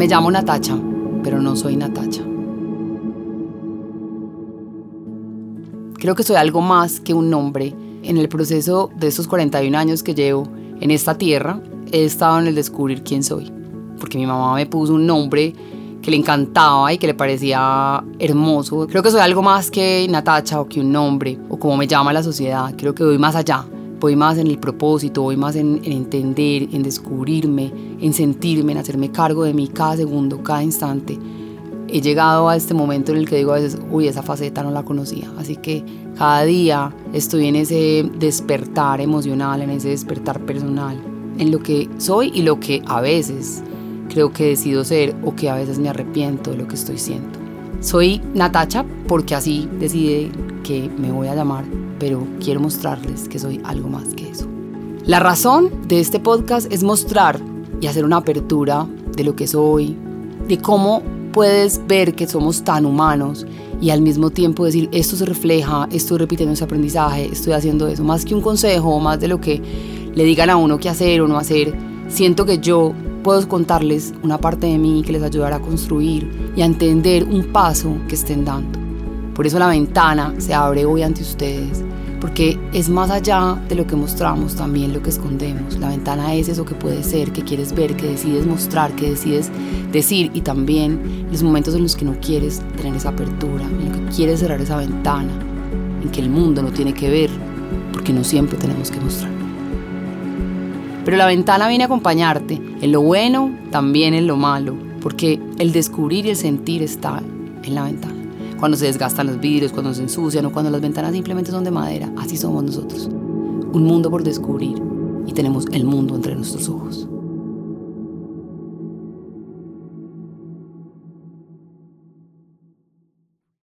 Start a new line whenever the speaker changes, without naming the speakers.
Me llamo Natacha, pero no soy Natacha. Creo que soy algo más que un nombre. En el proceso de estos 41 años que llevo en esta tierra, he estado en el descubrir quién soy. Porque mi mamá me puso un nombre que le encantaba y que le parecía hermoso. Creo que soy algo más que Natacha o que un nombre o como me llama la sociedad. Creo que voy más allá voy más en el propósito, voy más en, entender, en descubrirme, en sentirme, en hacerme cargo de mí cada segundo, cada instante. He llegado a este momento en el que digo a veces, uy, esa faceta no la conocía. Así que cada día estoy en ese despertar emocional, en ese despertar personal, en lo que soy y lo que a veces creo que decido ser o que a veces me arrepiento de lo que estoy siendo. Soy Natacha porque así decidí que me voy a llamar pero quiero mostrarles que soy algo más que eso. La razón de este podcast es mostrar y hacer una apertura de lo que soy, de cómo puedes ver que somos tan humanos y al mismo tiempo decir, esto se refleja, estoy repitiendo ese aprendizaje, estoy haciendo eso, más que un consejo, más de lo que le digan a uno qué hacer o no hacer, siento que yo puedo contarles una parte de mí que les ayudará a construir y a entender un paso que estén dando. Por eso la ventana se abre hoy ante ustedes porque es más allá de lo que mostramos también lo que escondemos. La ventana es eso que puede ser, que quieres ver, que decides mostrar, que decides decir y también los momentos en los que no quieres tener esa apertura, en los que quieres cerrar esa ventana, en que el mundo no tiene que ver, porque no siempre tenemos que mostrar. Pero la ventana viene a acompañarte en lo bueno, también en lo malo, porque el descubrir y el sentir está en la ventana cuando se desgastan los vidrios, cuando se ensucian o cuando las ventanas simplemente son de madera. Así somos nosotros. Un mundo por descubrir y tenemos el mundo entre nuestros ojos.